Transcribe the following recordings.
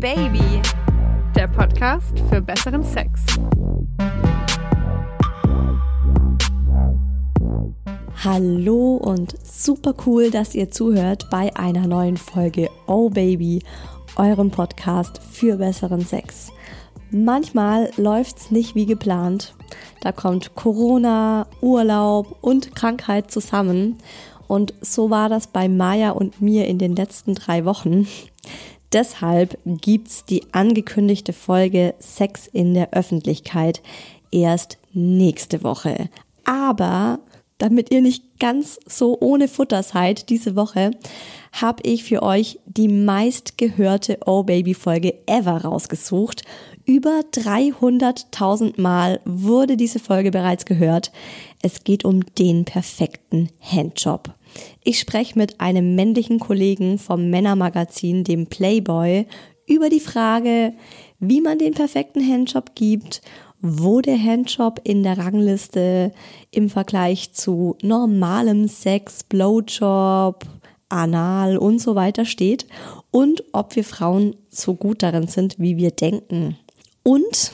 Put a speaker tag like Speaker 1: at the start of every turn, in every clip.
Speaker 1: Baby, der Podcast für besseren Sex.
Speaker 2: Hallo und super cool, dass ihr zuhört bei einer neuen Folge Oh Baby, eurem Podcast für besseren Sex. Manchmal läuft's nicht wie geplant. Da kommt Corona, Urlaub und Krankheit zusammen. Und so war das bei Maya und mir in den letzten drei Wochen. Deshalb gibt's die angekündigte Folge Sex in der Öffentlichkeit erst nächste Woche. Aber damit ihr nicht ganz so ohne Futter seid diese Woche, habe ich für euch die meistgehörte Oh Baby Folge ever rausgesucht. Über 300.000 Mal wurde diese Folge bereits gehört. Es geht um den perfekten Handjob. Ich spreche mit einem männlichen Kollegen vom Männermagazin, dem Playboy, über die Frage, wie man den perfekten Handjob gibt, wo der Handjob in der Rangliste im Vergleich zu normalem Sex, Blowjob, Anal und so weiter steht und ob wir Frauen so gut darin sind, wie wir denken. Und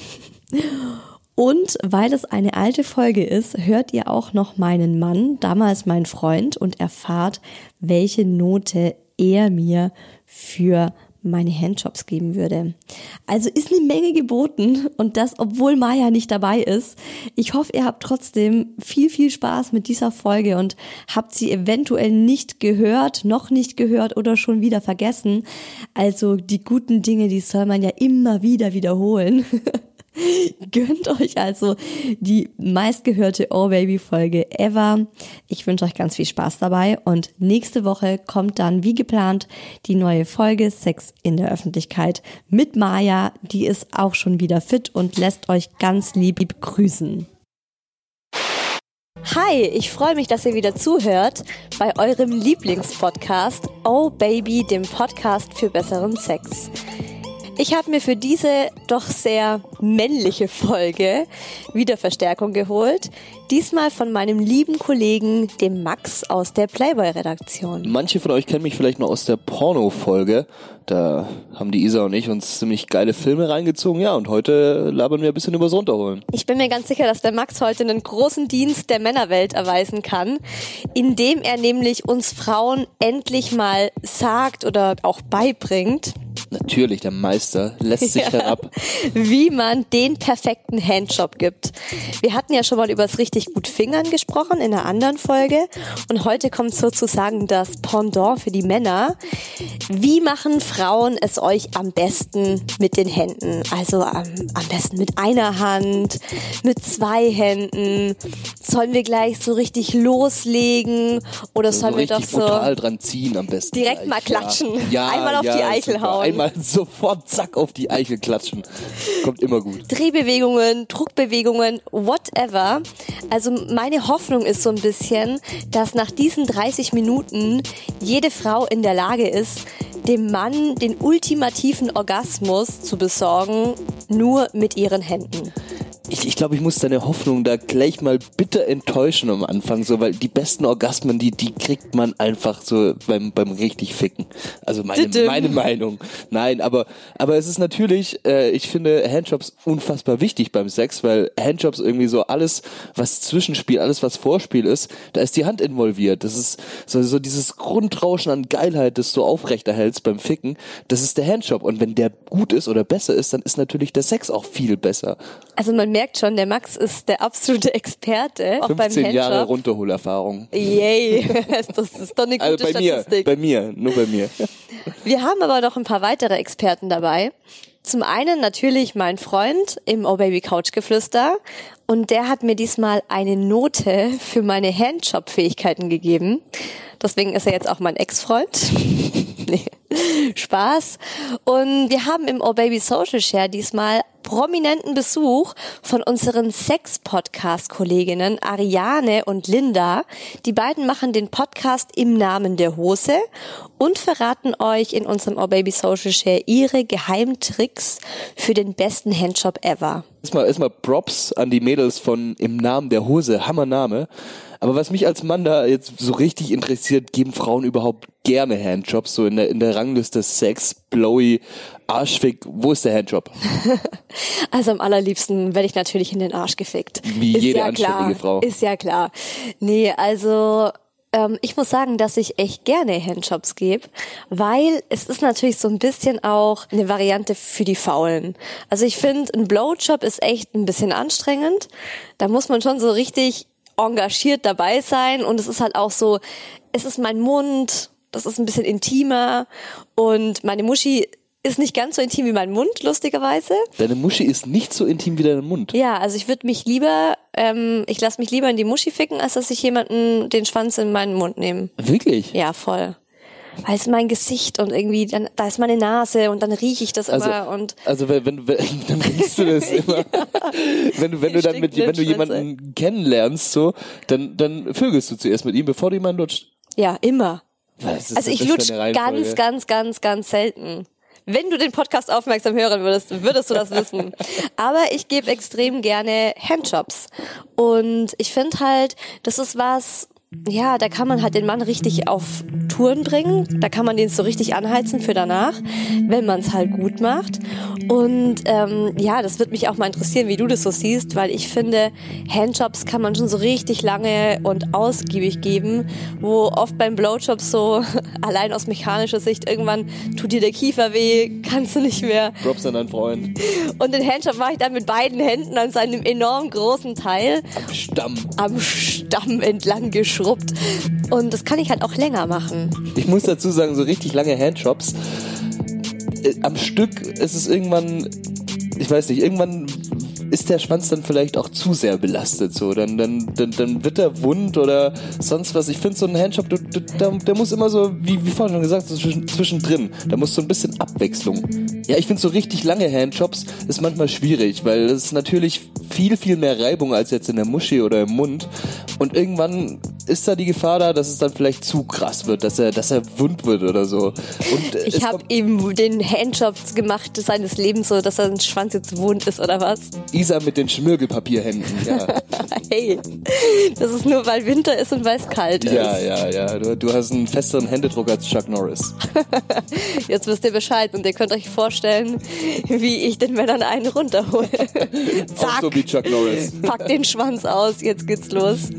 Speaker 2: und weil es eine alte Folge ist, hört ihr auch noch meinen Mann, damals mein Freund, und erfahrt, welche Note er mir für meine Handjobs geben würde. Also ist eine Menge geboten und das, obwohl Maya nicht dabei ist. Ich hoffe, ihr habt trotzdem viel, viel Spaß mit dieser Folge und habt sie eventuell nicht gehört, noch nicht gehört oder schon wieder vergessen. Also die guten Dinge, die soll man ja immer wieder wiederholen. Gönnt euch also die meistgehörte Oh Baby Folge ever. Ich wünsche euch ganz viel Spaß dabei und nächste Woche kommt dann wie geplant die neue Folge Sex in der Öffentlichkeit mit Maya. Die ist auch schon wieder fit und lässt euch ganz lieb grüßen. Hi, ich freue mich, dass ihr wieder zuhört bei eurem Lieblingspodcast Oh Baby, dem Podcast für besseren Sex. Ich habe mir für diese doch sehr männliche Folge wieder Verstärkung geholt. Diesmal von meinem lieben Kollegen, dem Max aus der Playboy-Redaktion.
Speaker 3: Manche von euch kennen mich vielleicht noch aus der Porno-Folge. Da haben die Isa und ich uns ziemlich geile Filme reingezogen. Ja, und heute labern wir ein bisschen übers Runterholen.
Speaker 2: Ich bin mir ganz sicher, dass der Max heute einen großen Dienst der Männerwelt erweisen kann, indem er nämlich uns Frauen endlich mal sagt oder auch beibringt,
Speaker 3: Natürlich, der Meister lässt sich ja, herab.
Speaker 2: Wie man den perfekten Handjob gibt. Wir hatten ja schon mal über das richtig gut Fingern gesprochen in einer anderen Folge und heute kommt sozusagen das Pendant für die Männer. Wie machen Frauen es euch am besten mit den Händen? Also am, am besten mit einer Hand, mit zwei Händen. Sollen wir gleich so richtig loslegen oder so sollen wir doch so
Speaker 3: brutal dran ziehen am besten?
Speaker 2: Direkt gleich. mal klatschen. Ja, Einmal auf ja, die Eichel hauen
Speaker 3: einmal sofort zack auf die Eichel klatschen. Kommt immer gut.
Speaker 2: Drehbewegungen, Druckbewegungen, whatever. Also meine Hoffnung ist so ein bisschen, dass nach diesen 30 Minuten jede Frau in der Lage ist, dem Mann den ultimativen Orgasmus zu besorgen, nur mit ihren Händen
Speaker 3: ich, ich glaube, ich muss deine Hoffnung da gleich mal bitter enttäuschen am Anfang, so, weil die besten Orgasmen, die, die kriegt man einfach so beim, beim richtig Ficken. Also meine, meine Meinung. Nein, aber, aber es ist natürlich, äh, ich finde Handjobs unfassbar wichtig beim Sex, weil Handjobs irgendwie so alles, was Zwischenspiel, alles was Vorspiel ist, da ist die Hand involviert. Das ist so, so dieses Grundrauschen an Geilheit, das du aufrechterhältst beim Ficken, das ist der Handjob. Und wenn der gut ist oder besser ist, dann ist natürlich der Sex auch viel besser.
Speaker 2: Also man merkt schon, der Max ist der absolute Experte.
Speaker 3: Auch 15 beim Jahre Runterholerfahrung.
Speaker 2: Yay, das ist doch eine gute
Speaker 3: also bei
Speaker 2: Statistik.
Speaker 3: Mir, bei mir, nur bei mir.
Speaker 2: Wir haben aber noch ein paar weitere Experten dabei. Zum einen natürlich mein Freund im Oh Baby Couch Geflüster und der hat mir diesmal eine Note für meine Handjob-Fähigkeiten gegeben. Deswegen ist er jetzt auch mein Ex-Freund. nee. Spaß. Und wir haben im Oh Baby Social Share diesmal prominenten Besuch von unseren Sex-Podcast-Kolleginnen Ariane und Linda. Die beiden machen den Podcast im Namen der Hose und verraten euch in unserem Oh Baby Social Share ihre Geheimtricks für den besten Handjob ever.
Speaker 3: Erstmal, erstmal Props an die Mädels von Im Namen der Hose, Hammer Name. Aber was mich als Mann da jetzt so richtig interessiert, geben Frauen überhaupt gerne Handjobs, so in der, in der Rangliste Sex, Blowy, Arschfick, wo ist der Handjob?
Speaker 2: also am allerliebsten werde ich natürlich in den Arsch gefickt.
Speaker 3: Wie ist jede ja anständige
Speaker 2: klar.
Speaker 3: Frau.
Speaker 2: Ist ja klar. Nee, also ähm, ich muss sagen, dass ich echt gerne Handjobs gebe, weil es ist natürlich so ein bisschen auch eine Variante für die Faulen. Also ich finde, ein Blowjob ist echt ein bisschen anstrengend. Da muss man schon so richtig engagiert dabei sein und es ist halt auch so, es ist mein Mund, das ist ein bisschen intimer und meine Muschi ist nicht ganz so intim wie mein Mund, lustigerweise.
Speaker 3: Deine Muschi ist nicht so intim wie dein Mund.
Speaker 2: Ja, also ich würde mich lieber, ähm, ich lasse mich lieber in die Muschi ficken, als dass ich jemanden den Schwanz in meinen Mund nehme.
Speaker 3: Wirklich?
Speaker 2: Ja, voll. Weil es mein Gesicht und irgendwie, dann, da ist meine Nase und dann rieche ich das
Speaker 3: also,
Speaker 2: immer und.
Speaker 3: Also wenn, wenn, wenn dann riechst du das immer. wenn du, wenn du dann mit, wenn du jemanden kennenlernst, so, dann, dann vögelst du zuerst mit ihm, bevor du jemanden lutscht.
Speaker 2: Ja, immer.
Speaker 3: Was
Speaker 2: also ich lutsch ganz, ganz, ganz, ganz selten. Wenn du den Podcast aufmerksam hören würdest, würdest du das wissen. Aber ich gebe extrem gerne Handjobs. Und ich finde halt, das ist was, ja, da kann man halt den Mann richtig auf Touren bringen. Da kann man den so richtig anheizen für danach, wenn man es halt gut macht. Und ähm, ja, das wird mich auch mal interessieren, wie du das so siehst, weil ich finde, Handjobs kann man schon so richtig lange und ausgiebig geben, wo oft beim Blowjob so allein aus mechanischer Sicht irgendwann tut dir der Kiefer weh, kannst du nicht mehr.
Speaker 3: Props an deinen Freund.
Speaker 2: Und den Handjob mache ich dann mit beiden Händen an seinem enorm großen Teil.
Speaker 3: Am Stamm.
Speaker 2: Am Stamm entlang geschrubbt. Und das kann ich halt auch länger machen.
Speaker 3: Ich muss dazu sagen, so richtig lange Handjobs äh, am Stück ist es irgendwann, ich weiß nicht, irgendwann ist der Schwanz dann vielleicht auch zu sehr belastet. So, dann, dann, dann, dann wird er wund oder sonst was. Ich finde so ein Handjob, du, du, der, der muss immer so, wie, wie vorhin schon gesagt, so zwischen, zwischendrin. Da muss so ein bisschen Abwechslung. Ja, ich finde so richtig lange Handjobs ist manchmal schwierig, weil es natürlich viel, viel mehr Reibung als jetzt in der Muschi oder im Mund. Und irgendwann ist da die Gefahr da, dass es dann vielleicht zu krass wird, dass er, dass er wund wird oder so. Und
Speaker 2: ich habe eben den Handjob gemacht seines Lebens, so dass sein Schwanz jetzt wund ist oder was?
Speaker 3: Isa mit den Schmirgelpapierhänden, ja.
Speaker 2: hey, das ist nur, weil Winter ist und weil es kalt ist.
Speaker 3: Ja, ja, ja. Du, du hast einen festeren Händedruck als Chuck Norris.
Speaker 2: jetzt wisst ihr Bescheid und ihr könnt euch vorstellen, wie ich den Männern einen runterhole.
Speaker 3: Zack. Auch so wie Chuck Norris.
Speaker 2: Pack den Schwanz aus, jetzt geht's los.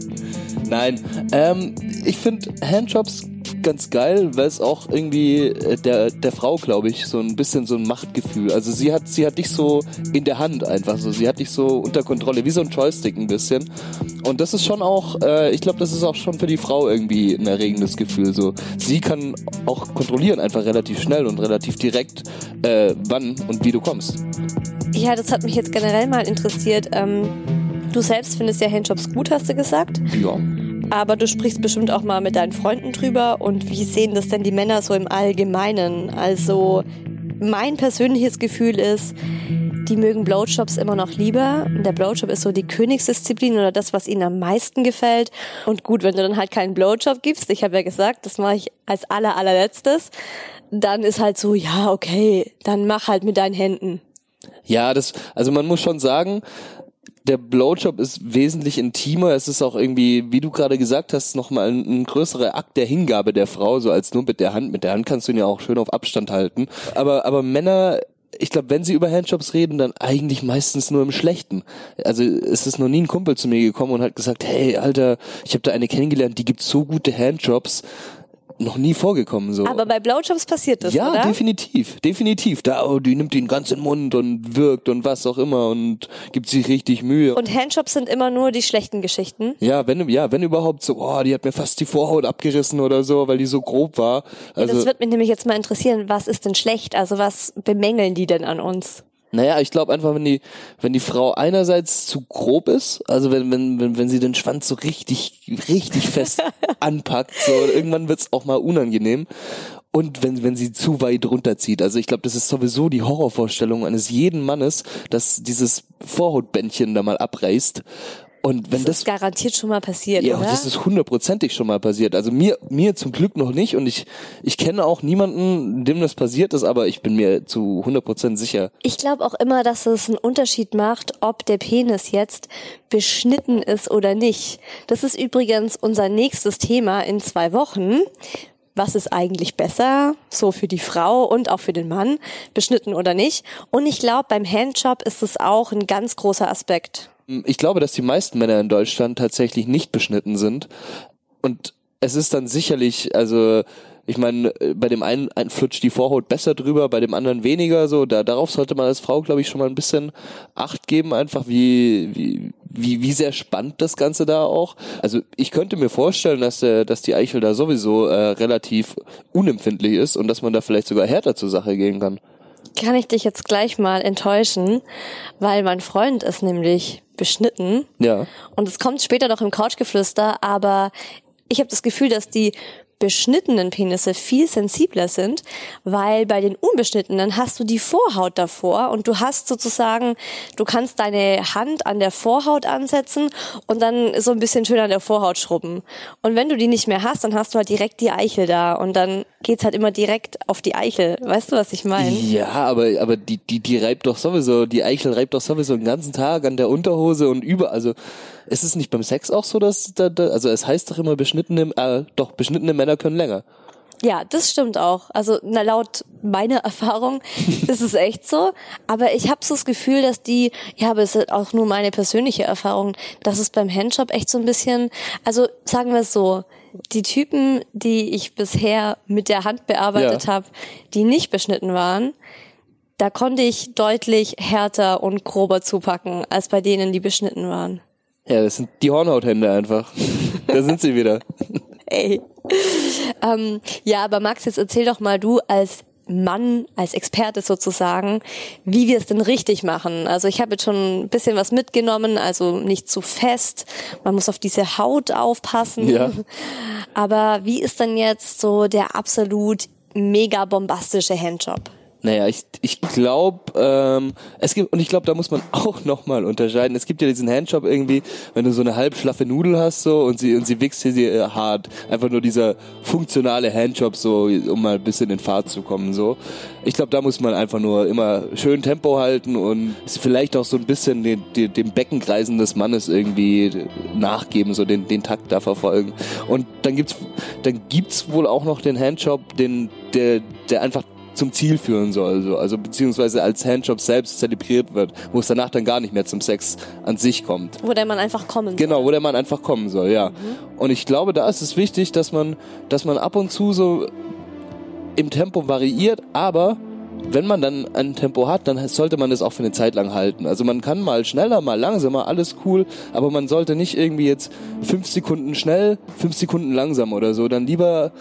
Speaker 3: Nein, ähm, ich finde Handjobs ganz geil, weil es auch irgendwie äh, der, der Frau, glaube ich, so ein bisschen so ein Machtgefühl. Also sie hat, sie hat dich so in der Hand einfach so. Sie hat dich so unter Kontrolle, wie so ein Joystick ein bisschen. Und das ist schon auch, äh, ich glaube, das ist auch schon für die Frau irgendwie ein erregendes Gefühl. So, sie kann auch kontrollieren einfach relativ schnell und relativ direkt, äh, wann und wie du kommst.
Speaker 2: Ja, das hat mich jetzt generell mal interessiert. Ähm, du selbst findest ja Handjobs gut, hast du gesagt?
Speaker 3: Ja.
Speaker 2: Aber du sprichst bestimmt auch mal mit deinen Freunden drüber. Und wie sehen das denn die Männer so im Allgemeinen? Also mein persönliches Gefühl ist, die mögen Blowjobs immer noch lieber. Der Blowjob ist so die Königsdisziplin oder das, was ihnen am meisten gefällt. Und gut, wenn du dann halt keinen Blowjob gibst, ich habe ja gesagt, das mache ich als aller allerletztes, dann ist halt so, ja, okay, dann mach halt mit deinen Händen.
Speaker 3: Ja, das, also man muss schon sagen, der Blowjob ist wesentlich intimer. Es ist auch irgendwie, wie du gerade gesagt hast, nochmal ein, ein größerer Akt der Hingabe der Frau, so als nur mit der Hand. Mit der Hand kannst du ihn ja auch schön auf Abstand halten. Aber, aber Männer ich glaube, wenn sie über Handjobs reden, dann eigentlich meistens nur im Schlechten. Also es ist noch nie ein Kumpel zu mir gekommen und hat gesagt, hey, Alter, ich habe da eine kennengelernt, die gibt so gute Handjobs noch nie vorgekommen so.
Speaker 2: Aber bei Blowjobs passiert das,
Speaker 3: ja,
Speaker 2: oder?
Speaker 3: Ja, definitiv, definitiv. Da, oh, die nimmt ihn ganz in den Mund und wirkt und was auch immer und gibt sich richtig Mühe.
Speaker 2: Und Handjobs sind immer nur die schlechten Geschichten?
Speaker 3: Ja, wenn, ja, wenn überhaupt so, oh, die hat mir fast die Vorhaut abgerissen oder so, weil die so grob war.
Speaker 2: Also, ja, das wird mich nämlich jetzt mal interessieren, was ist denn schlecht? Also was bemängeln die denn an uns?
Speaker 3: Naja, ich glaube einfach, wenn die, wenn die Frau einerseits zu grob ist, also wenn, wenn, wenn, wenn sie den Schwanz so richtig, richtig fest anpackt, so irgendwann wird's auch mal unangenehm. Und wenn, wenn sie zu weit runterzieht. Also ich glaube, das ist sowieso die Horrorvorstellung eines jeden Mannes, dass dieses Vorhautbändchen da mal abreißt Und wenn
Speaker 2: das,
Speaker 3: das,
Speaker 2: ist garantiert schon mal passiert,
Speaker 3: ja,
Speaker 2: oder?
Speaker 3: das ist hundertprozentig schon mal passiert. Also mir, mir zum Glück noch nicht und ich, ich kenne auch niemanden, dem das passiert ist, aber ich bin mir zu 100% sicher.
Speaker 2: Ich glaube auch immer, dass es einen Unterschied macht, ob der Penis jetzt beschnitten ist oder nicht. Das ist übrigens unser nächstes Thema in zwei Wochen. Was ist eigentlich besser, so für die Frau und auch für den Mann, beschnitten oder nicht? Und ich glaube, beim Handjob ist es auch ein ganz großer Aspekt.
Speaker 3: Ich glaube, dass die meisten Männer in Deutschland tatsächlich nicht beschnitten sind. Und es ist dann sicherlich, also ich meine, bei dem einen, einen flutscht die Vorhaut besser drüber, bei dem anderen weniger. So, da darauf sollte man als Frau, glaube ich, schon mal ein bisschen Acht geben, einfach wie wie wie wie sehr spannend das Ganze da auch. Also ich könnte mir vorstellen, dass der, dass die Eichel da sowieso äh, relativ unempfindlich ist und dass man da vielleicht sogar härter zur Sache gehen kann.
Speaker 2: Kann ich dich jetzt gleich mal enttäuschen, weil mein Freund ist nämlich beschnitten.
Speaker 3: Ja.
Speaker 2: Und es kommt später noch im Couchgeflüster, aber ich habe das Gefühl, dass die beschnittenen Penisse viel sensibler sind, weil bei den unbeschnittenen hast du die Vorhaut davor und du hast sozusagen, du kannst deine Hand an der Vorhaut ansetzen und dann so ein bisschen schön an der Vorhaut schrubben. Und wenn du die nicht mehr hast, dann hast du halt direkt die Eichel da und dann geht's halt immer direkt auf die Eichel. Weißt du, was ich meine?
Speaker 3: Ja, aber aber die die die reibt doch sowieso, die Eichel reibt doch sowieso den ganzen Tag an der Unterhose und über, also ist es nicht beim Sex auch so, dass da, da also es heißt doch immer beschnittene äh, doch beschnittene Männer können länger.
Speaker 2: Ja, das stimmt auch. Also na, laut meiner Erfahrung ist es echt so. Aber ich habe so das Gefühl, dass die, ja, aber es ist auch nur meine persönliche Erfahrung, dass es beim Handjob echt so ein bisschen, also sagen wir es so, die Typen, die ich bisher mit der Hand bearbeitet
Speaker 3: Ja.
Speaker 2: habe, die nicht beschnitten waren, da konnte ich deutlich härter und grober zupacken als bei denen, die beschnitten waren.
Speaker 3: Ja, das sind die Hornhauthände einfach. da sind sie wieder.
Speaker 2: Ey. Ähm, ja, aber Max, jetzt erzähl doch mal du als Mann, als Experte sozusagen, wie wir es denn richtig machen. Also ich habe jetzt schon ein bisschen was mitgenommen, also nicht zu fest. Man muss auf diese Haut aufpassen.
Speaker 3: Ja.
Speaker 2: Aber wie ist denn jetzt so der absolut mega bombastische Handjob?
Speaker 3: Naja, ich, ich glaube, ähm, es gibt, und ich glaube, da muss man auch nochmal unterscheiden. Es gibt ja diesen Handjob irgendwie, wenn du so eine halbschlaffe Nudel hast so und sie und sie wächst hier sehr hart. Einfach nur dieser funktionale Handjob so, um mal ein bisschen in Fahrt zu kommen so. Ich glaube, da muss man einfach nur immer schön Tempo halten und vielleicht auch so ein bisschen den, den, dem Beckenkreisen des Mannes irgendwie nachgeben, so den, den Takt da verfolgen. Und dann gibt's, dann gibt's wohl auch noch den Handjob, den, der, der einfach zum Ziel führen soll, so. also beziehungsweise als Handjob selbst zelebriert wird, wo es danach dann gar nicht mehr zum Sex an sich kommt.
Speaker 2: Wo der man einfach kommen
Speaker 3: Genau, wo der Mann einfach kommen soll, ja. Und ich glaube, da ist es wichtig, dass man, dass man ab und zu so im Tempo variiert, aber wenn man dann ein Tempo hat, dann sollte man das auch für eine Zeit lang halten. Also man kann mal schneller, mal langsamer, alles cool, aber man sollte nicht irgendwie jetzt fünf Sekunden schnell, fünf Sekunden langsam oder so, dann lieber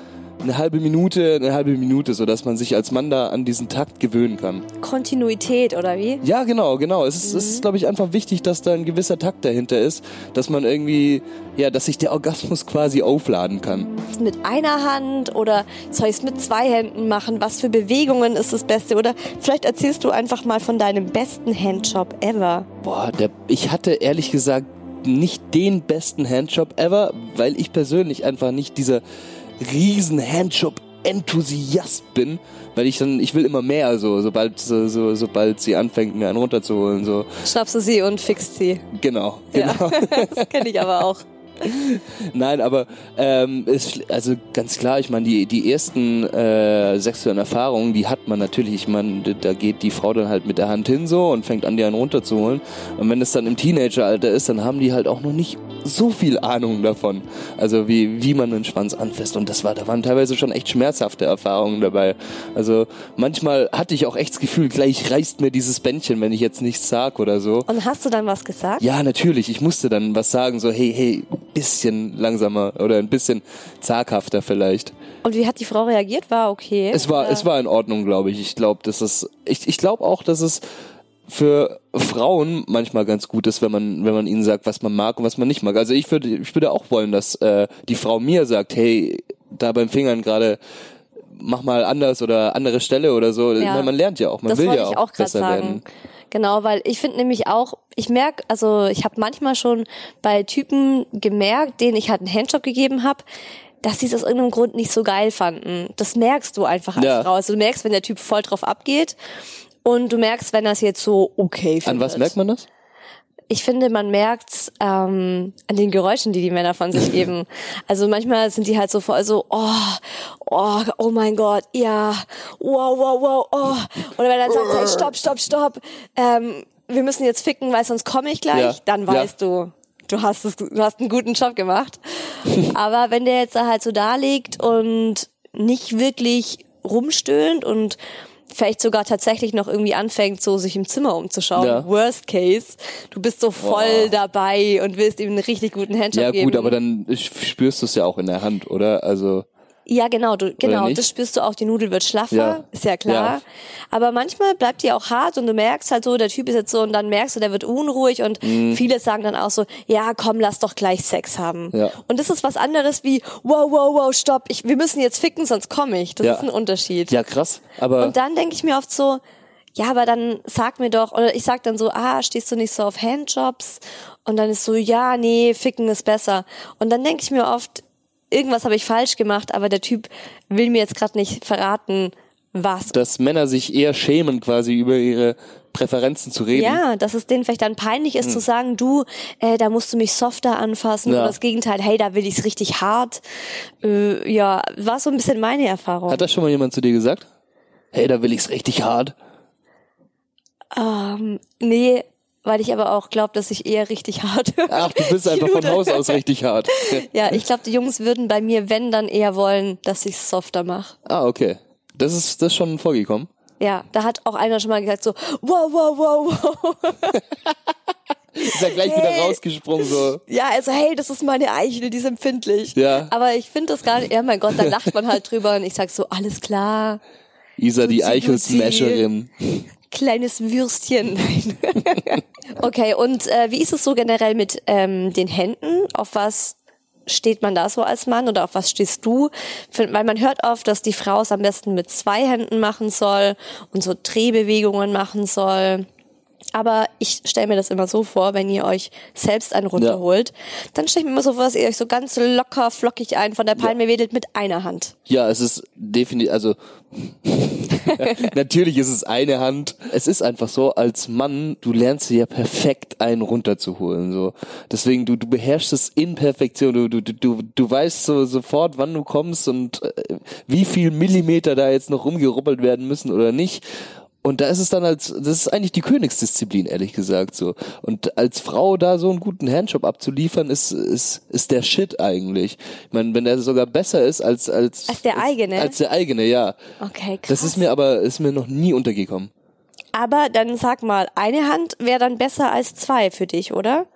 Speaker 3: eine halbe Minute, eine halbe Minute, so dass man sich als Mann da an diesen Takt gewöhnen kann.
Speaker 2: Kontinuität oder wie?
Speaker 3: Ja, genau, genau. Es ist, es ist glaube ich, einfach wichtig, dass da ein gewisser Takt dahinter ist, dass man irgendwie, ja, dass sich der Orgasmus quasi aufladen kann.
Speaker 2: Mit einer Hand oder soll ich es mit zwei Händen machen? Was für Bewegungen ist das Beste? Oder vielleicht erzählst du einfach mal von deinem besten Handjob ever.
Speaker 3: Boah, der, ich hatte ehrlich gesagt nicht den besten Handjob ever, weil ich persönlich einfach nicht dieser riesen Handjob Enthusiast bin, weil ich dann, ich will immer mehr, so, sobald, so, so, sobald sie anfängt, mir einen runterzuholen, so.
Speaker 2: Schnappst du sie und fixt sie.
Speaker 3: Genau, genau.
Speaker 2: Ja, das kenne ich aber auch.
Speaker 3: Nein, aber ähm, ist, also ganz klar, ich meine, die, die ersten äh, sexuellen Erfahrungen, die hat man natürlich. Ich meine, da geht die Frau dann halt mit der Hand hin so und fängt an, die einen runterzuholen. Und wenn es dann im Teenageralter ist, dann haben die halt auch noch nicht so viel Ahnung davon. Also wie, wie man einen Schwanz anfasst. Und das war, da waren teilweise schon echt schmerzhafte Erfahrungen dabei. Also manchmal hatte ich auch echt das Gefühl, gleich reißt mir dieses Bändchen, wenn ich jetzt nichts sag oder so.
Speaker 2: Und hast du dann was gesagt?
Speaker 3: Ja, natürlich. Ich musste dann was sagen, so hey, hey, bisschen langsamer oder ein bisschen zaghafter vielleicht.
Speaker 2: Und wie hat die Frau reagiert? War okay?
Speaker 3: Es war, es war in Ordnung, glaube ich. Ich glaube, dass es, ich, ich glaube auch, dass es für Frauen manchmal ganz gut ist, wenn man, wenn man ihnen sagt, was man mag und was man nicht mag. Also ich würde, ich würde auch wollen, dass äh, die Frau mir sagt, hey, da beim Fingern gerade mach mal anders oder andere Stelle oder so.
Speaker 2: Ja.
Speaker 3: Man, man lernt ja auch, man
Speaker 2: das
Speaker 3: will ja
Speaker 2: ich
Speaker 3: auch,
Speaker 2: auch gerade
Speaker 3: besser
Speaker 2: sagen.
Speaker 3: werden.
Speaker 2: Genau, weil ich finde nämlich auch, ich merke, also ich habe manchmal schon bei Typen gemerkt, denen ich halt einen Handjob gegeben habe, dass sie es aus irgendeinem Grund nicht so geil fanden. Das merkst du einfach als
Speaker 3: Ja.
Speaker 2: Frau. Also du merkst, wenn der Typ voll drauf abgeht und du merkst, wenn es jetzt so okay findet.
Speaker 3: An was merkt man das?
Speaker 2: Ich finde, man merkt ähm, an den Geräuschen, die die Männer von sich geben. Also manchmal sind die halt so voll so, oh, oh, oh mein Gott, ja, wow, wow, wow, oh. Oder wenn er dann sagt, hey, stopp, stopp, stopp, ähm, wir müssen jetzt ficken, weil sonst komme ich gleich,
Speaker 3: Ja,
Speaker 2: dann
Speaker 3: ja.
Speaker 2: weißt du, du hast es, du hast einen guten Job gemacht. Aber wenn der jetzt da halt so da liegt und nicht wirklich rumstöhnt und vielleicht sogar tatsächlich noch irgendwie anfängt, so sich im Zimmer umzuschauen.
Speaker 3: Ja.
Speaker 2: Worst case, du bist so voll
Speaker 3: Boah.
Speaker 2: dabei und willst ihm einen richtig guten Handjob
Speaker 3: Ja
Speaker 2: geben.
Speaker 3: gut, aber dann spürst du es ja auch in der Hand, oder? Also
Speaker 2: Ja, genau, du, genau, das spürst du auch, die Nudel wird schlaffer,
Speaker 3: Ja.
Speaker 2: ist ja klar.
Speaker 3: Ja.
Speaker 2: Aber manchmal bleibt die auch hart und du merkst halt so, der Typ ist jetzt so und dann merkst du, der wird unruhig und
Speaker 3: Mhm.
Speaker 2: viele sagen dann auch so, ja, komm, lass doch gleich Sex haben.
Speaker 3: Ja.
Speaker 2: Und das ist was anderes wie, wow, wow, wow, stopp, ich, wir müssen jetzt ficken, sonst komme ich. Das ist ein Unterschied.
Speaker 3: ja krass, aber
Speaker 2: Und dann denke ich mir oft so, ja, aber dann sag mir doch, oder ich sag dann so, ah, stehst du nicht so auf Handjobs? Und dann ist so, ja, nee, ficken ist besser. Und dann denke ich mir oft, irgendwas habe ich falsch gemacht, aber der Typ will mir jetzt gerade nicht verraten, was.
Speaker 3: dass Männer sich eher schämen, quasi über ihre Präferenzen zu reden.
Speaker 2: Ja, dass es denen vielleicht dann peinlich ist zu sagen, du, äh, da musst du mich softer anfassen
Speaker 3: Ja.
Speaker 2: oder das Gegenteil, hey, da will ich's richtig hart. Äh, ja, war so ein bisschen meine Erfahrung.
Speaker 3: Hat das schon mal jemand zu dir gesagt? Hey, da will ich's richtig hart.
Speaker 2: Ähm, nee, weil ich aber auch glaube, dass ich eher richtig hart
Speaker 3: Ach, du bist einfach von. Haus aus richtig hart.
Speaker 2: Ja, ich glaube, die Jungs würden bei mir, wenn, dann eher wollen, dass ich softer mache.
Speaker 3: Ah, okay. Das ist das ist schon vorgekommen.
Speaker 2: Ja, da hat auch einer schon mal gesagt so, wow, wow, wow, wow.
Speaker 3: Ist ja gleich wieder rausgesprungen so.
Speaker 2: Ja, also hey, das ist meine Eichel, die ist empfindlich.
Speaker 3: Ja.
Speaker 2: Aber ich finde das gar nicht, ja mein Gott, da lacht man halt drüber und ich sag so, alles klar,
Speaker 3: Isa, die Eichel-Smasherin.
Speaker 2: Kleines Würstchen. Nein. okay, und äh, wie ist es so generell mit ähm, den Händen? Auf was steht man da so als Mann oder auf was stehst du? Weil man hört oft, dass die Frau es am besten mit zwei Händen machen soll und so Drehbewegungen machen soll. Aber ich stelle mir das immer so vor, wenn ihr euch selbst einen runterholt, dann stelle ich mir immer so vor, dass ihr euch so ganz locker, flockig einen von der Palme wedelt mit einer Hand.
Speaker 3: Ja, es ist definitiv, also natürlich ist es eine Hand. Es ist einfach so, als Mann, du lernst dir ja perfekt einen runterzuholen. So. Deswegen, du, du beherrschst es in Perfektion. Du, du, du, du weißt so sofort, wann du kommst und äh, wie viel Millimeter da jetzt noch rumgerubbelt werden müssen oder nicht. Und da ist es dann als, das ist eigentlich die Königsdisziplin, ehrlich gesagt, so. Und als Frau da so einen guten Handjob abzuliefern, ist, ist, ist der Shit eigentlich. Ich meine, wenn der sogar besser ist als, als,
Speaker 2: Als der eigene?
Speaker 3: Als der eigene, ja.
Speaker 2: Okay, krass.
Speaker 3: Das ist mir aber, ist mir noch nie untergekommen.
Speaker 2: Aber dann sag mal, eine Hand wäre dann besser als zwei für dich, oder?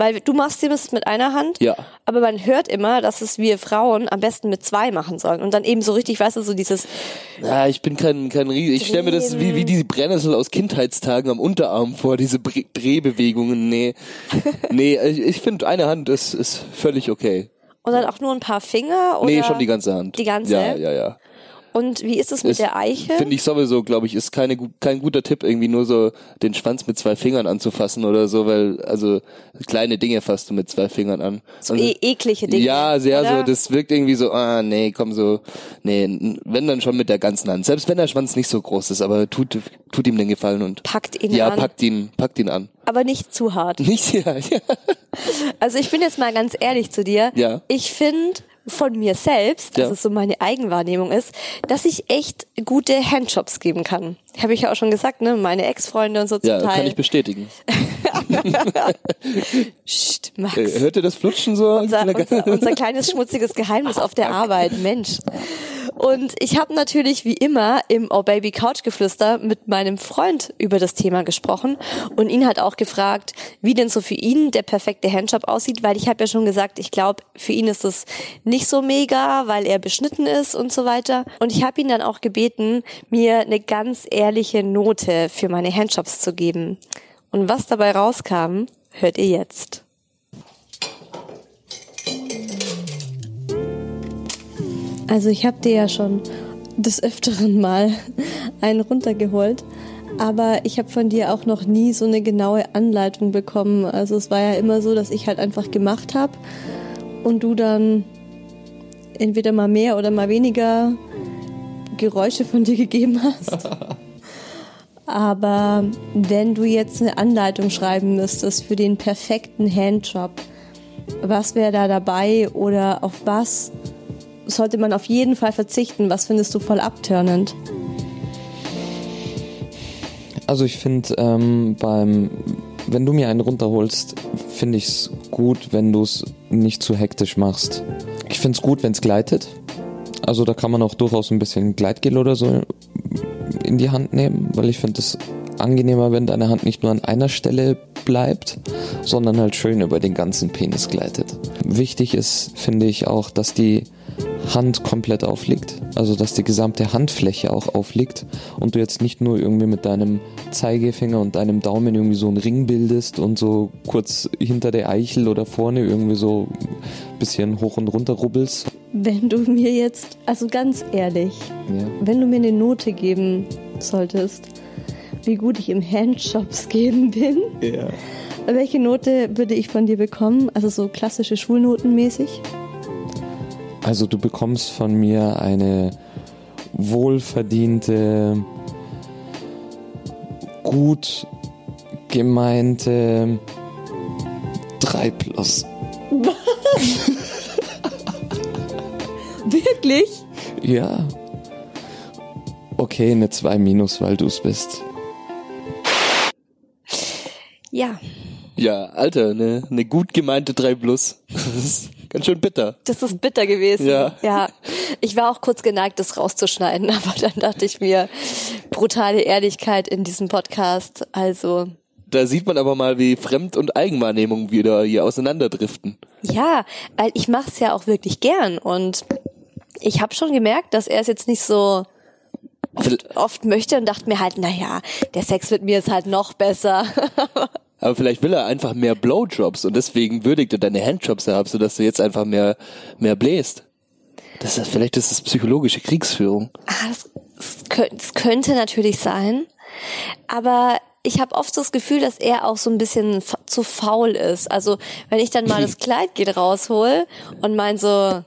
Speaker 2: Weil du machst es mit einer Hand,
Speaker 3: Ja.
Speaker 2: aber man hört immer, dass es wir Frauen am besten mit zwei machen sollen. Und dann eben so richtig, weißt du, so dieses,
Speaker 3: Ja, ich bin kein, kein Ries. Ich stelle mir das wie, wie diese Brennnessel aus Kindheitstagen am Unterarm vor, diese Bre Drehbewegungen. Nee. nee, ich, ich finde, eine Hand ist, ist völlig okay.
Speaker 2: und dann auch nur ein paar Finger oder?
Speaker 3: Nee, schon die ganze Hand.
Speaker 2: Die ganze?
Speaker 3: Ja, ja, ja.
Speaker 2: Und wie ist es mit
Speaker 3: Ist-
Speaker 2: der Eichel?
Speaker 3: Finde ich sowieso, glaube ich, ist keine, kein guter Tipp, irgendwie nur so den Schwanz mit zwei Fingern anzufassen oder so, weil, also, kleine Dinge fasst du mit zwei Fingern an.
Speaker 2: so
Speaker 3: Also-
Speaker 2: e eklige Dinge.
Speaker 3: Ja, sehr
Speaker 2: oder?
Speaker 3: so, das wirkt irgendwie so, ah, nee, komm so, nee, wenn dann schon mit der ganzen Hand. Selbst wenn der Schwanz nicht so groß ist, aber tut, tut ihm den Gefallen und.
Speaker 2: Packt ihn
Speaker 3: ja,
Speaker 2: an.
Speaker 3: packt ihn, packt ihn an.
Speaker 2: Aber nicht zu hart.
Speaker 3: Nicht, ja, ja.
Speaker 2: Also ich bin jetzt mal ganz ehrlich zu dir.
Speaker 3: Ja.
Speaker 2: Ich finde von mir selbst, dass
Speaker 3: Ja.
Speaker 2: es so meine Eigenwahrnehmung ist, dass ich echt gute Handjobs geben kann. Habe ich ja auch schon gesagt, ne? Meine Ex-Freunde und so zum
Speaker 3: Ja,
Speaker 2: Teil.
Speaker 3: kann ich bestätigen.
Speaker 2: Psst, Max.
Speaker 3: Äh, Hört ihr das Flutschen so?
Speaker 2: unser, unser, unser kleines schmutziges Geheimnis auf der Arbeit, Mensch. Und ich habe natürlich wie immer im Oh Baby Couch Geflüster mit meinem Freund über das Thema gesprochen und ihn halt auch gefragt, wie denn so für ihn der perfekte Handjob aussieht, weil ich habe ja schon gesagt, ich glaube, für ihn ist es nicht so mega, weil er beschnitten ist und so weiter. Und ich habe ihn dann auch gebeten, mir eine ganz ehrliche Note für meine Handjobs zu geben. Und was dabei rauskam, hört ihr jetzt. Also ich habe dir ja schon des Öfteren mal einen runtergeholt, Aber ich habe von dir auch noch nie so eine genaue Anleitung bekommen. Also es war ja immer so, dass ich halt einfach gemacht habe und du dann entweder mal mehr oder mal weniger Geräusche von dir gegeben hast. Aber wenn du jetzt eine Anleitung schreiben müsstest für den perfekten Handjob, was wäre da dabei oder auf was sollte man auf jeden Fall verzichten? Was findest du voll abtörnend?
Speaker 4: Also ich finde ähm, beim wenn du mir einen runterholst, finde ich es gut, wenn du es nicht zu hektisch machst. Ich finde es gut, wenn es gleitet. Also da kann man auch durchaus ein bisschen Gleitgel oder so in die Hand nehmen, weil ich finde es angenehmer, wenn deine Hand nicht nur an einer Stelle bleibt, sondern halt schön über den ganzen Penis gleitet. Wichtig ist, finde ich auch, dass die Hand komplett aufliegt, also dass die gesamte Handfläche auch aufliegt und du jetzt nicht nur irgendwie mit deinem Zeigefinger und deinem Daumen irgendwie so einen Ring bildest und so kurz hinter der Eichel oder vorne irgendwie so ein bisschen hoch und runter rubbelst.
Speaker 2: Wenn du mir jetzt, also ganz ehrlich, ja. wenn du mir eine Note geben solltest, wie gut ich im Handjobs geben bin, ja. welche Note würde ich von dir bekommen? Also so klassische Schulnoten mäßig?
Speaker 4: Also du bekommst von mir eine wohlverdiente, gut gemeinte 3 plus.
Speaker 2: Wirklich?
Speaker 4: Ja. Okay, eine 2 minus, weil du es bist.
Speaker 2: Ja.
Speaker 3: Ja, Alter, eine ne gut gemeinte 3 plus. Das ist ganz schön bitter.
Speaker 2: Das ist bitter gewesen.
Speaker 3: Ja.
Speaker 2: Ja. Ich war auch kurz geneigt, das rauszuschneiden, aber dann dachte ich mir, brutale Ehrlichkeit in diesem Podcast. Also.
Speaker 3: Da sieht man aber mal, wie Fremd- und Eigenwahrnehmung wieder hier auseinanderdriften.
Speaker 2: Ja, weil ich mache es ja auch wirklich gern und ich habe schon gemerkt, dass er es jetzt nicht so oft, oft möchte und dachte mir halt, na ja, der Sex mit mir ist halt noch besser.
Speaker 3: Aber vielleicht will er einfach mehr Blowjobs und deswegen würdigt er deine Handjobs herab, sodass du jetzt einfach mehr, mehr bläst. Das ist, vielleicht ist das psychologische Kriegsführung.
Speaker 2: Ah, das, das könnte natürlich sein. Aber ich habe oft das Gefühl, dass er auch so ein bisschen zu faul ist. Also wenn ich dann mal das Kleid geht raushol und mein so,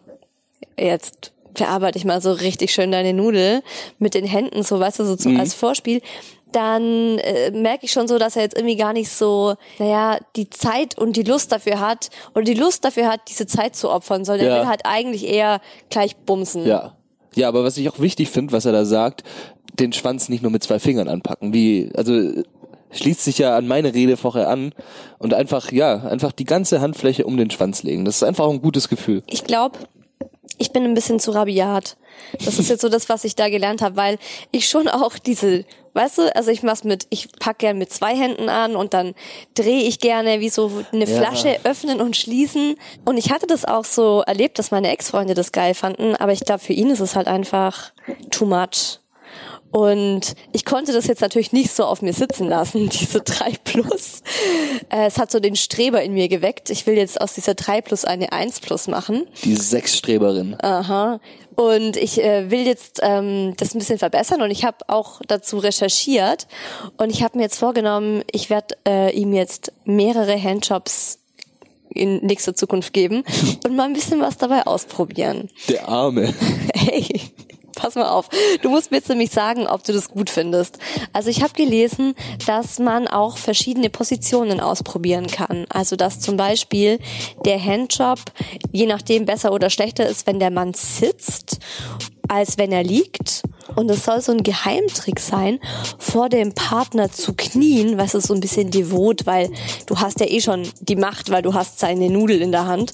Speaker 2: jetzt verarbeite ich mal so richtig schön deine Nudel mit den Händen, so weißt du, so mhm. als Vorspiel, dann äh, merke ich schon so, dass er jetzt irgendwie gar nicht so, naja, die Zeit und die Lust dafür hat oder die Lust dafür hat, diese Zeit zu opfern, sondern ja. er will halt eigentlich eher gleich bumsen.
Speaker 3: Ja. Ja, aber was ich auch wichtig finde, was er da sagt, den Schwanz nicht nur mit zwei Fingern anpacken, wie, also schließt sich ja an meine Rede vorher an und einfach, ja, einfach die ganze Handfläche um den Schwanz legen. Das ist einfach ein gutes Gefühl.
Speaker 2: Ich glaube, ich bin ein bisschen zu rabiat. Das ist jetzt so das, was ich da gelernt habe, weil ich schon auch diese, weißt du, also ich mach's mit, ich pack gern mit zwei Händen an und dann drehe ich gerne wie so eine ja. Flasche öffnen und schließen. Und ich hatte das auch so erlebt, dass meine Ex-Freunde das geil fanden, aber ich glaube, für ihn ist es halt einfach too much. Und ich konnte das jetzt natürlich nicht so auf mir sitzen lassen, diese 3 Plus. Äh, es hat so den Streber in mir geweckt. Ich will jetzt aus dieser 3 Plus eine 1 Plus machen.
Speaker 3: Die Sechsstreberin.
Speaker 2: Aha. Und ich äh, will jetzt ähm, das ein bisschen verbessern und ich habe auch dazu recherchiert und ich habe mir jetzt vorgenommen, ich werde äh, ihm jetzt mehrere Handjobs in nächster Zukunft geben und mal ein bisschen was dabei ausprobieren.
Speaker 3: Der Arme.
Speaker 2: Hey pass mal auf. Du musst mir jetzt nämlich sagen, ob du das gut findest. Also ich habe gelesen, dass man auch verschiedene Positionen ausprobieren kann. Also dass zum Beispiel der Handjob je nachdem besser oder schlechter ist, wenn der Mann sitzt als wenn er liegt. Und es soll so ein Geheimtrick sein, vor dem Partner zu knien, was ist so ein bisschen devot, weil du hast ja eh schon die Macht, weil du hast seine Nudel in der Hand.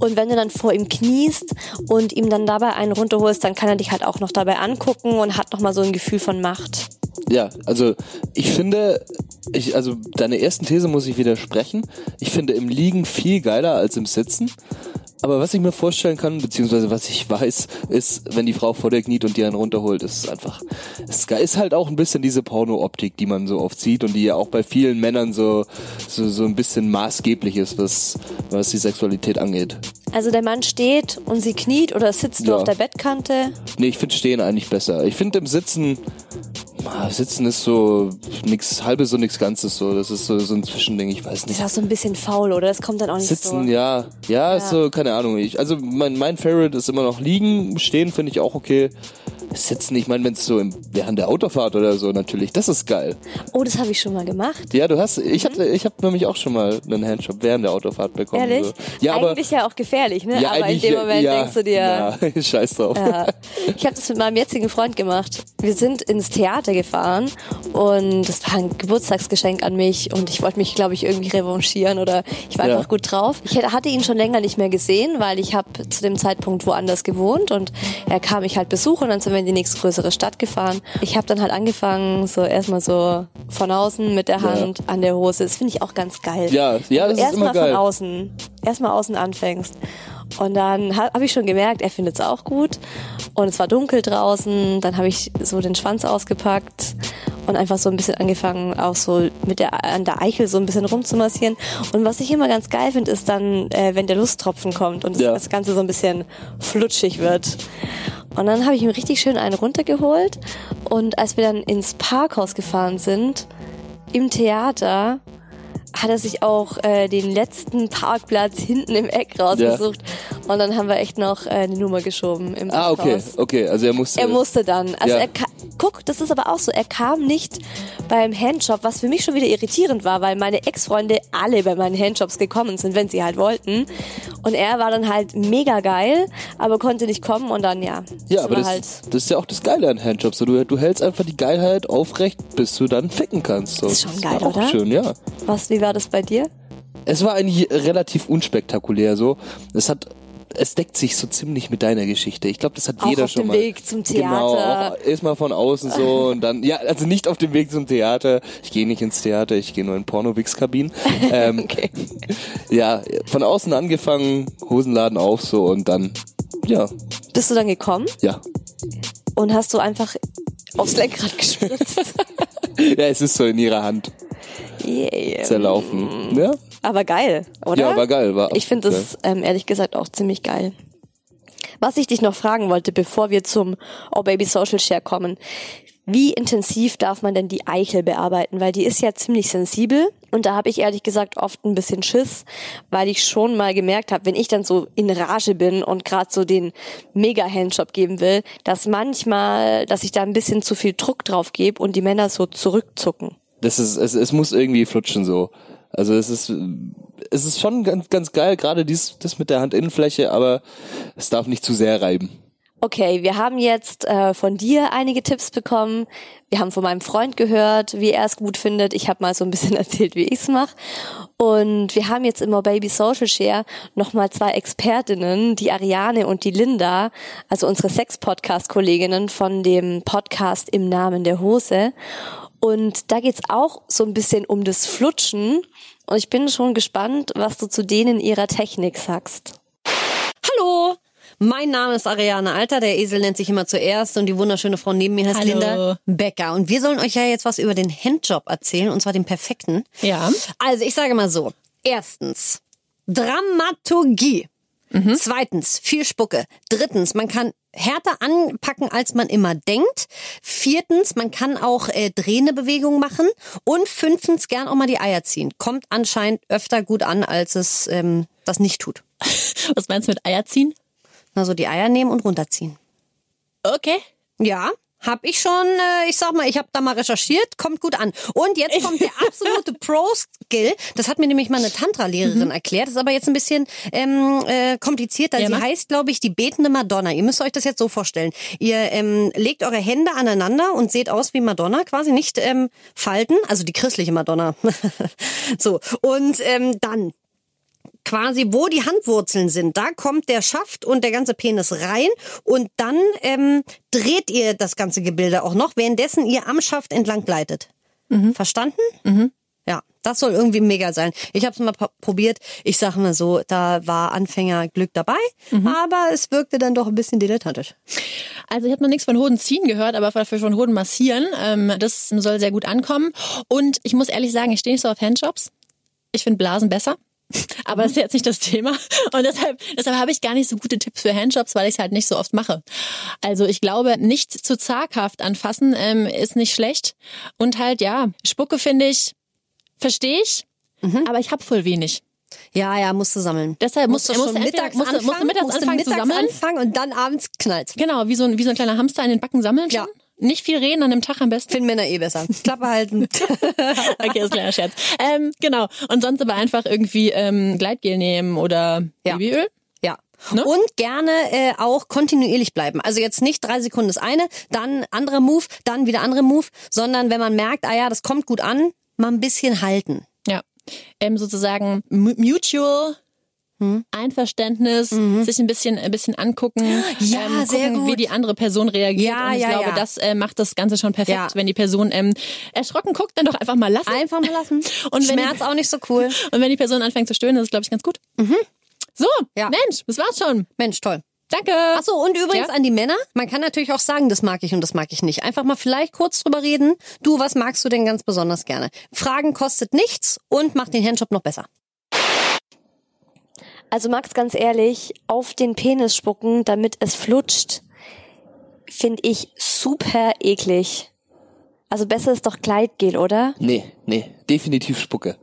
Speaker 2: Und wenn du dann vor ihm kniest und ihm dann dabei einen runterholst, dann kann er dich halt auch noch dabei angucken und hat nochmal so ein Gefühl von Macht.
Speaker 3: Ja, also ich finde, ich, also deine ersten These muss ich widersprechen. Ich finde im Liegen viel geiler als im Sitzen. Aber was ich mir vorstellen kann, beziehungsweise was ich weiß, ist, wenn die Frau vor dir kniet und die einen runterholt, ist es einfach, es ist halt auch ein bisschen diese Porno-Optik, die man so oft sieht und die ja auch bei vielen Männern so, so, so ein bisschen maßgeblich ist, was, was die Sexualität angeht.
Speaker 2: Also der Mann steht und sie kniet oder sitzt ja. du auf der Bettkante?
Speaker 3: Nee, ich finde Stehen eigentlich besser. Ich finde im Sitzen, Sitzen ist so nix halbes und nichts Ganzes so. Das ist so, so ein Zwischending, ich weiß
Speaker 2: Das
Speaker 3: nicht.
Speaker 2: ist auch so ein bisschen faul, oder? Das kommt dann auch nicht
Speaker 3: Sitzen,
Speaker 2: so.
Speaker 3: ja. ja. ist so, keine Ahnung. Ich, also mein, mein Favorite ist immer noch liegen, stehen finde ich auch okay. Sitzen, ich meine, wenn es so im, während der Autofahrt oder so natürlich, das ist geil.
Speaker 2: Oh, das habe ich schon mal gemacht.
Speaker 3: Ja, du hast, ich hatte, ich habe nämlich auch schon mal einen Handjob während der Autofahrt bekommen.
Speaker 2: Ehrlich?
Speaker 3: So. Ja, aber,
Speaker 2: Eigentlich ja auch gefährlich, ne?
Speaker 3: ja,
Speaker 2: aber in dem Moment
Speaker 3: ja,
Speaker 2: denkst du dir,
Speaker 3: ja, scheiß drauf.
Speaker 2: Ja. Ich habe das mit meinem jetzigen Freund gemacht. Wir sind ins Theater gefahren und das war ein Geburtstagsgeschenk an mich und ich wollte mich, glaube ich, irgendwie revanchieren oder ich war
Speaker 3: Ja.
Speaker 2: einfach gut drauf. Ich hatte ihn schon länger nicht mehr gesehen, weil ich habe zu dem Zeitpunkt woanders gewohnt und er kam mich halt besuchen und dann sind wir in die nächstgrößere Stadt gefahren. Ich habe dann halt angefangen, so erstmal so von außen mit der Hand an der Hose. Das finde ich auch ganz geil.
Speaker 3: Ja, ja, das ist
Speaker 2: Erstmal
Speaker 3: immer geil.
Speaker 2: von außen. Erstmal außen anfängst. Und dann habe ich schon gemerkt, er findet es auch gut. Und es war dunkel draußen. Dann habe ich so den Schwanz ausgepackt und einfach so ein bisschen angefangen, auch so mit der an der Eichel so ein bisschen rumzumassieren. Und was ich immer ganz geil finde, ist dann, äh, wenn der Lusttropfen kommt und das,
Speaker 3: Ja.
Speaker 2: das Ganze so ein bisschen flutschig wird. Und dann habe ich ihm richtig schön einen runtergeholt. Und als wir dann ins Parkhaus gefahren sind, im Theater, hat er sich auch äh, den letzten Parkplatz hinten im Eck rausgesucht. Und dann haben wir echt noch äh, eine Nummer geschoben im
Speaker 3: Ah, okay, okay. Also er musste.
Speaker 2: Er musste dann. Also
Speaker 3: Ja.
Speaker 2: er guck, das ist aber auch so, er kam nicht beim Handjob, was für mich schon wieder irritierend war, weil meine Ex-Freunde alle bei meinen Handjobs gekommen sind, wenn sie halt wollten. Und er war dann halt mega geil, aber konnte nicht kommen und dann ja.
Speaker 3: Ja, aber
Speaker 2: war
Speaker 3: das,
Speaker 2: halt
Speaker 3: das ist ja auch das Geile an Handjobs. Du, du hältst einfach die Geilheit aufrecht, bis du dann ficken kannst. So.
Speaker 2: Ist schon
Speaker 3: Das
Speaker 2: geil,
Speaker 3: auch
Speaker 2: oder?
Speaker 3: schön, ja.
Speaker 2: was, wie war das bei dir?
Speaker 3: Es war eigentlich relativ unspektakulär so. Es hat es deckt sich so ziemlich mit deiner Geschichte. Ich glaube, das hat
Speaker 2: Auch
Speaker 3: jeder
Speaker 2: auf
Speaker 3: schon
Speaker 2: dem
Speaker 3: mal.
Speaker 2: Weg zum
Speaker 3: Genau,
Speaker 2: Theater.
Speaker 3: auch erstmal von außen so und dann ja, also nicht auf dem Weg zum Theater. Ich gehe nicht ins Theater, ich gehe nur in Porno-Wix-Kabinen. Ähm,
Speaker 2: Okay.
Speaker 3: Ja, von außen angefangen, Hosenladen auf so und dann ja,
Speaker 2: Bist du dann gekommen
Speaker 3: ja.
Speaker 2: und hast du einfach aufs Lenkrad gespritzt?
Speaker 3: Ja, es ist so in ihrer Hand
Speaker 2: yeah.
Speaker 3: zerlaufen. Ja,
Speaker 2: Aber geil, oder?
Speaker 3: ja war geil. War
Speaker 2: Ich finde das ähm, ehrlich gesagt auch ziemlich geil. Was ich dich noch fragen wollte, bevor wir zum Oh Baby Social Share kommen. Wie intensiv darf man denn die Eichel bearbeiten? Weil die ist ja ziemlich sensibel und da habe ich ehrlich gesagt oft ein bisschen Schiss, weil ich schon mal gemerkt habe, wenn ich dann so in Rage bin und gerade so den Mega-Handjob geben will, dass manchmal, dass ich da ein bisschen zu viel Druck drauf gebe und die Männer so zurückzucken.
Speaker 3: Das ist, es, es muss irgendwie flutschen so. Also es ist, es ist schon ganz, ganz geil, gerade dies, das mit der Handinnenfläche, aber es darf nicht zu sehr reiben.
Speaker 2: Okay, wir haben jetzt äh, von dir einige Tipps bekommen. Wir haben von meinem Freund gehört, wie er es gut findet. Ich habe mal so ein bisschen erzählt, wie ich es mache. Und wir haben jetzt immer Baby Social Share nochmal zwei Expertinnen, die Ariane und die Linda, also unsere Sex-Podcast-Kolleginnen von dem Podcast Im Namen der Hose. Und da geht's auch so ein bisschen um das Flutschen. Und ich bin schon gespannt, was du zu denen ihrer Technik sagst.
Speaker 5: Hallo, mein Name ist Ariane Alter, der Esel nennt sich immer zuerst und die wunderschöne Frau neben mir heißt
Speaker 6: Hallo.
Speaker 5: Linda Becker. Und wir sollen euch ja jetzt was über den Handjob erzählen, und zwar den perfekten.
Speaker 6: Ja.
Speaker 5: Also ich sage mal so, erstens, Dramaturgie. Zweitens, viel Spucke. Drittens, man kann härter anpacken, als man immer denkt. Viertens, man kann auch äh, drehende Bewegungen machen. Und fünftens, gern auch mal die Eier ziehen. Kommt anscheinend öfter gut an, als es ähm, das nicht tut.
Speaker 6: Was meinst du mit Eier ziehen?
Speaker 5: Also die Eier nehmen und runterziehen.
Speaker 6: Okay.
Speaker 5: Ja, hab ich schon, äh, ich sag mal, ich habe da mal recherchiert, kommt gut an. Und jetzt kommt der absolute Pro-Skill. Das hat mir nämlich mal eine Tantra-Lehrerin erklärt. Das ist aber jetzt ein bisschen ähm, äh, komplizierter.
Speaker 6: Ja,
Speaker 5: Sie
Speaker 6: mach.
Speaker 5: heißt, glaube ich, die betende Madonna. Ihr müsst euch das jetzt so vorstellen. Ihr ähm, legt eure Hände aneinander und seht aus wie Madonna, quasi nicht ähm, falten, also die christliche Madonna. so, und ähm, dann quasi, wo die Handwurzeln sind, da kommt der Schaft und der ganze Penis rein und dann ähm, dreht ihr das ganze Gebilde auch noch, währenddessen ihr am Schaft entlang gleitet. Verstanden? Ja, das soll irgendwie mega sein. Ich habe es mal probiert. Ich sage mal so, da war Anfängerglück dabei, aber es wirkte dann doch ein bisschen dilettantisch.
Speaker 6: Also ich habe noch nichts von Hoden ziehen gehört, aber dafür von Hoden massieren. Ähm, das soll sehr gut ankommen. Und ich muss ehrlich sagen, ich stehe nicht so auf Handjobs. Ich finde Blasen besser. Aber das ist jetzt nicht das Thema. Und deshalb, deshalb habe ich gar nicht so gute Tipps für Handjobs, weil ich es halt nicht so oft mache. Also ich glaube, nicht zu zaghaft anfassen ähm, ist nicht schlecht. Und halt, ja, Spucke finde ich, verstehe ich, aber ich habe voll wenig.
Speaker 5: Ja, ja, musst du sammeln.
Speaker 6: Deshalb musst,
Speaker 5: musst du
Speaker 6: musst,
Speaker 5: schon
Speaker 6: entweder-
Speaker 5: mittags
Speaker 6: musst,
Speaker 5: anfangen,
Speaker 6: musst du mittags
Speaker 5: musst
Speaker 6: anfangen zu
Speaker 5: mittags
Speaker 6: sammeln.
Speaker 5: anfangen und dann abends knallt.
Speaker 6: Genau, wie so, ein, wie so ein kleiner Hamster in den Backen sammeln schon. Nicht viel reden an dem Tag am besten.
Speaker 5: Finden Männer eh besser. Klappe halten.
Speaker 6: Okay, ist ein kleiner Scherz. Ähm, genau. Und sonst aber einfach irgendwie ähm, Gleitgel nehmen oder
Speaker 5: Ja.
Speaker 6: Babyöl.
Speaker 5: Ja.
Speaker 6: Ne?
Speaker 5: Und gerne äh, auch kontinuierlich bleiben. Also jetzt nicht drei Sekunden das eine, dann anderer Move, dann wieder andere Move, sondern wenn man merkt, ah ja, das kommt gut an, mal ein bisschen halten.
Speaker 6: Ja. Ähm, sozusagen mu- mutual Einverständnis, sich ein bisschen, ein bisschen angucken,
Speaker 5: Hm? Ja,
Speaker 6: ähm,
Speaker 5: sehr
Speaker 6: gucken,
Speaker 5: gut.
Speaker 6: wie die andere Person reagiert.
Speaker 5: Ja,
Speaker 6: und ich
Speaker 5: ja,
Speaker 6: glaube,
Speaker 5: ja.
Speaker 6: das äh, macht das Ganze schon perfekt.
Speaker 5: Ja.
Speaker 6: Wenn die Person ähm, erschrocken guckt, dann doch einfach mal lassen.
Speaker 5: Einfach mal lassen.
Speaker 6: Und wenn die-
Speaker 5: Schmerz auch nicht so cool.
Speaker 6: Und wenn die Person anfängt zu stöhnen, ist es, glaube ich, ganz gut. So,
Speaker 5: Ja.
Speaker 6: Mensch, das war's schon.
Speaker 5: Mensch, toll.
Speaker 6: Danke.
Speaker 5: Ach so, und übrigens
Speaker 6: Ja?
Speaker 5: an die Männer, man kann natürlich auch sagen, das mag ich und das mag ich nicht. Einfach mal vielleicht kurz drüber reden. Du, was magst du denn ganz besonders gerne? Fragen kostet nichts und macht den Handjob noch besser.
Speaker 2: Also Max, ganz ehrlich, auf den Penis spucken, damit es flutscht, finde ich super eklig. Also besser ist doch Gleitgel, oder?
Speaker 3: Nee, nee, definitiv Spucke.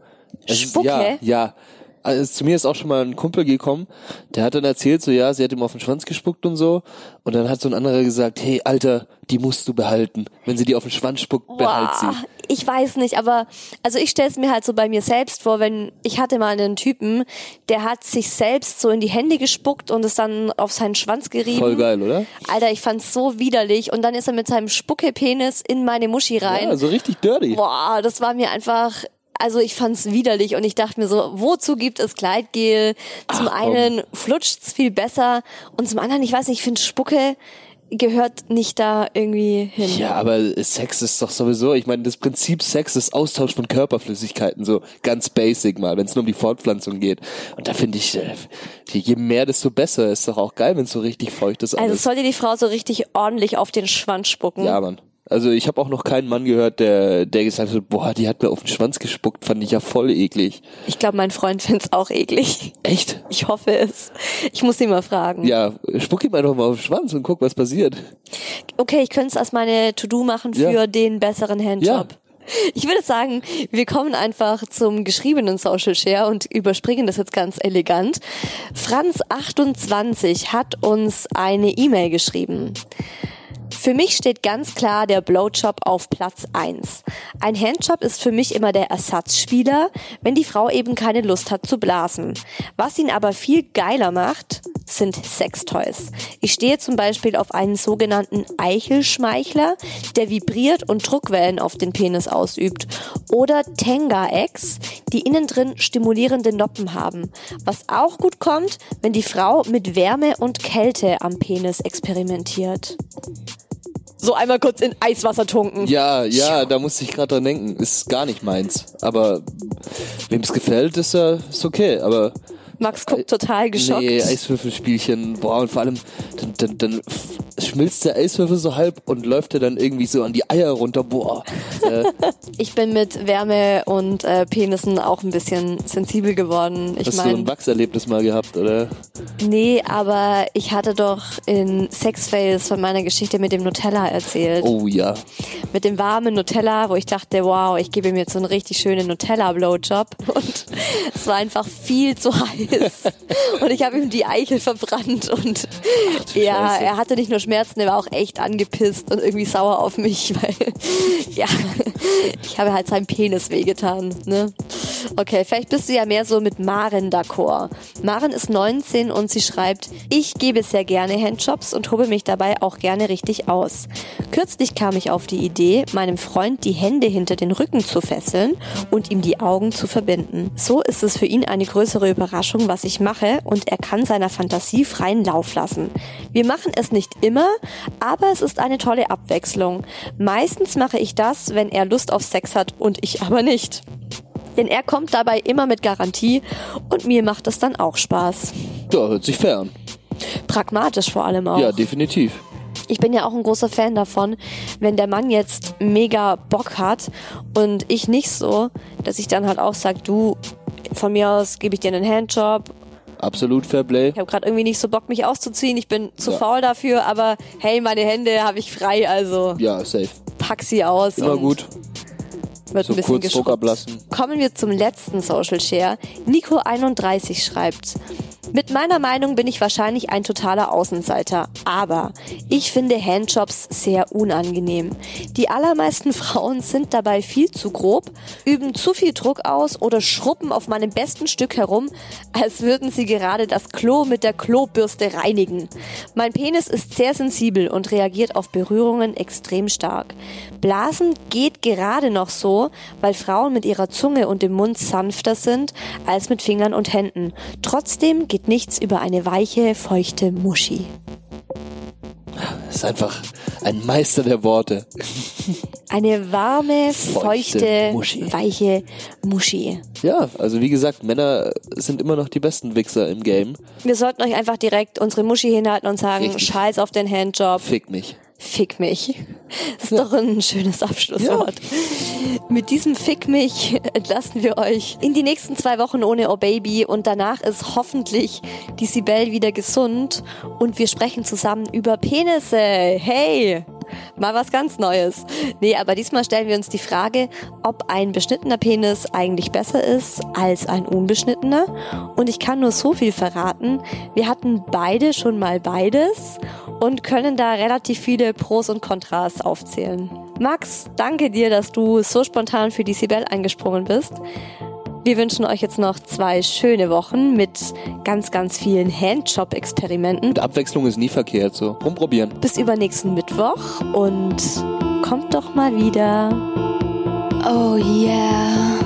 Speaker 3: Es ist-
Speaker 2: Spucke?
Speaker 3: Ja, ja. Also zu mir ist auch schon mal ein Kumpel gekommen, der hat dann erzählt, so ja, sie hat ihm auf den Schwanz gespuckt und so. Und dann hat so ein anderer gesagt, hey, Alter, die musst du behalten. Wenn sie dir auf den Schwanz spuckt, behalt
Speaker 2: Boah,
Speaker 3: sie.
Speaker 2: Ich weiß nicht, aber also ich stelle es mir halt so bei mir selbst vor, wenn ich hatte mal einen Typen, der hat sich selbst so in die Hände gespuckt und es dann auf seinen Schwanz gerieben.
Speaker 3: Voll geil, oder?
Speaker 2: Alter, ich fand's so widerlich und dann ist er mit seinem Spucke-Penis in meine Muschi rein.
Speaker 3: Ja, so richtig dirty.
Speaker 2: Boah, das war mir einfach, also ich fand's widerlich und ich dachte mir so, wozu gibt es Gleitgel? Zum
Speaker 3: Ach,
Speaker 2: einen flutscht's viel besser und zum anderen, ich weiß nicht, ich finde Spucke gehört nicht da irgendwie hin.
Speaker 3: Ja, aber Sex ist doch sowieso, ich meine, das Prinzip Sex ist Austausch von Körperflüssigkeiten, so ganz basic mal, wenn es nur um die Fortpflanzung geht. Und da finde ich, äh, je mehr, desto besser. Ist doch auch geil, wenn es so richtig feucht ist
Speaker 2: Also soll dir die Frau so richtig ordentlich auf den Schwanz spucken?
Speaker 3: ja, Mann. Also ich habe auch noch keinen Mann gehört, der, der gesagt hat, boah, die hat mir auf den Schwanz gespuckt, fand ich ja voll eklig.
Speaker 2: Ich glaube, mein Freund find's auch eklig.
Speaker 3: Echt?
Speaker 2: Ich hoffe es. Ich muss ihn mal fragen.
Speaker 3: Ja, spuck ihm einfach mal auf den Schwanz und guck, was passiert.
Speaker 2: Okay, ich könnte es als meine To-Do machen für
Speaker 3: Ja.
Speaker 2: den besseren Handjob. Ich würde sagen, wir kommen einfach zum geschriebenen Social Share und überspringen das jetzt ganz elegant. Franz28 hat uns eine E-Mail geschrieben. Für mich steht ganz klar der Blowjob auf Platz 1. Ein Handjob ist für mich immer der Ersatzspieler, wenn die Frau eben keine Lust hat zu blasen. Was ihn aber viel geiler macht, sind Sextoys. Ich stehe zum Beispiel auf einen sogenannten Eichelschmeichler, der vibriert und Druckwellen auf den Penis ausübt. Oder Tenga-Eggs, die innen drin stimulierende Noppen haben. Was auch gut kommt, wenn die Frau mit Wärme und Kälte am Penis experimentiert. So einmal kurz in Eiswasser tunken.
Speaker 3: Ja, ja, da musste ich gerade dran denken. Ist gar nicht meins. Aber wem es gefällt, ist ja ist okay. Aber
Speaker 2: Max guckt total geschockt.
Speaker 3: nee, Eiswürfelspielchen, boah, und vor allem dann, dann, dann schmilzt der Eiswürfel so halb und läuft er dann irgendwie so an die Eier runter. Boah. Äh,
Speaker 2: Ich bin mit Wärme und äh, Penissen auch ein bisschen sensibel geworden. Ich
Speaker 3: hast du ein Wachserlebnis mal gehabt, oder?
Speaker 2: nee, aber ich hatte doch in Sexfails von meiner Geschichte mit dem Nutella erzählt.
Speaker 3: Oh ja.
Speaker 2: Mit dem warmen Nutella, wo ich dachte, wow, ich gebe ihm jetzt so einen richtig schönen Nutella-Blowjob. Und es war einfach viel zu heiß. Und ich habe ihm die Eichel verbrannt. Und
Speaker 3: du
Speaker 2: ja,
Speaker 3: Scheiße.
Speaker 2: er hatte nicht nur Schmerzen, er war auch echt angepisst und irgendwie sauer auf mich, weil ja, ich habe halt seinem Penis wehgetan. Ne? Okay, vielleicht bist du ja mehr so mit Maren d'accord. Maren ist 19 und sie schreibt, ich gebe sehr gerne Handjobs und tobe mich dabei auch gerne richtig aus. Kürzlich kam ich auf die Idee, meinem Freund die Hände hinter den Rücken zu fesseln und ihm die Augen zu verbinden. So ist es für ihn eine größere Überraschung, was ich mache und er kann seiner Fantasie freien Lauf lassen. Wir machen es nicht immer, aber es ist eine tolle Abwechslung. Meistens mache ich das, wenn er Lust auf Sex hat und ich aber nicht. Denn er kommt dabei immer mit Garantie und mir macht es dann auch Spaß.
Speaker 3: Ja, hört sich fair an.
Speaker 2: Pragmatisch vor allem auch.
Speaker 3: Ja, definitiv.
Speaker 2: Ich bin ja auch ein großer Fan davon, wenn der Mann jetzt mega Bock hat und ich nicht so, dass ich dann halt auch sage, du, von mir aus gebe ich dir einen Handjob
Speaker 3: Absolut Fairplay.
Speaker 2: Ich habe gerade irgendwie nicht so Bock, mich auszuziehen. Ich bin zu ja. faul dafür, aber hey, meine Hände habe ich frei, also.
Speaker 3: Ja, safe.
Speaker 2: Pack sie aus.
Speaker 3: Immer gut.
Speaker 2: Wird so ein bisschen kurz. Kommen wir zum letzten Social Share. Nico31 schreibt. Mit meiner Meinung bin ich wahrscheinlich ein totaler Außenseiter, aber ich finde Handjobs sehr unangenehm. Die allermeisten Frauen sind dabei viel zu grob, üben zu viel Druck aus oder schruppen auf meinem besten Stück herum, als würden sie gerade das Klo mit der Klobürste reinigen. Mein Penis ist sehr sensibel und reagiert auf Berührungen extrem stark. Blasen geht gerade noch so, weil Frauen mit ihrer Zunge und dem Mund sanfter sind als mit Fingern und Händen. Trotzdem geht nichts über eine weiche, feuchte Muschi.
Speaker 3: Das ist einfach ein Meister der Worte.
Speaker 2: Eine warme, feuchte, feuchte Muschi. weiche Muschi.
Speaker 3: Ja, also wie gesagt, Männer sind immer noch die besten Wichser im Game.
Speaker 2: Wir sollten euch einfach direkt unsere Muschi hinhalten und sagen, Richtig. scheiß auf den Handjob.
Speaker 3: Fick mich.
Speaker 2: Fick mich. Das ist ja. doch ein schönes Abschlusswort. Ja. Mit diesem Fick mich entlassen wir euch in die nächsten zwei Wochen ohne Oh Baby und danach ist hoffentlich die Sibel wieder gesund und wir sprechen zusammen über Penisse. Hey! Mal was ganz Neues. Nee, aber diesmal stellen wir uns die Frage, ob ein beschnittener Penis eigentlich besser ist als ein unbeschnittener. Und ich kann nur so viel verraten. Wir hatten beide schon mal beides und können da relativ viele Pros und Kontras aufzählen. Max, danke dir, dass du so spontan für die Sibel eingesprungen bist. Wir wünschen euch jetzt noch zwei schöne Wochen mit ganz, ganz vielen Handjob-Experimenten. Und
Speaker 3: Abwechslung ist nie verkehrt, so. Rumprobieren.
Speaker 2: Bis übernächsten Mittwoch und kommt doch mal wieder. Oh yeah.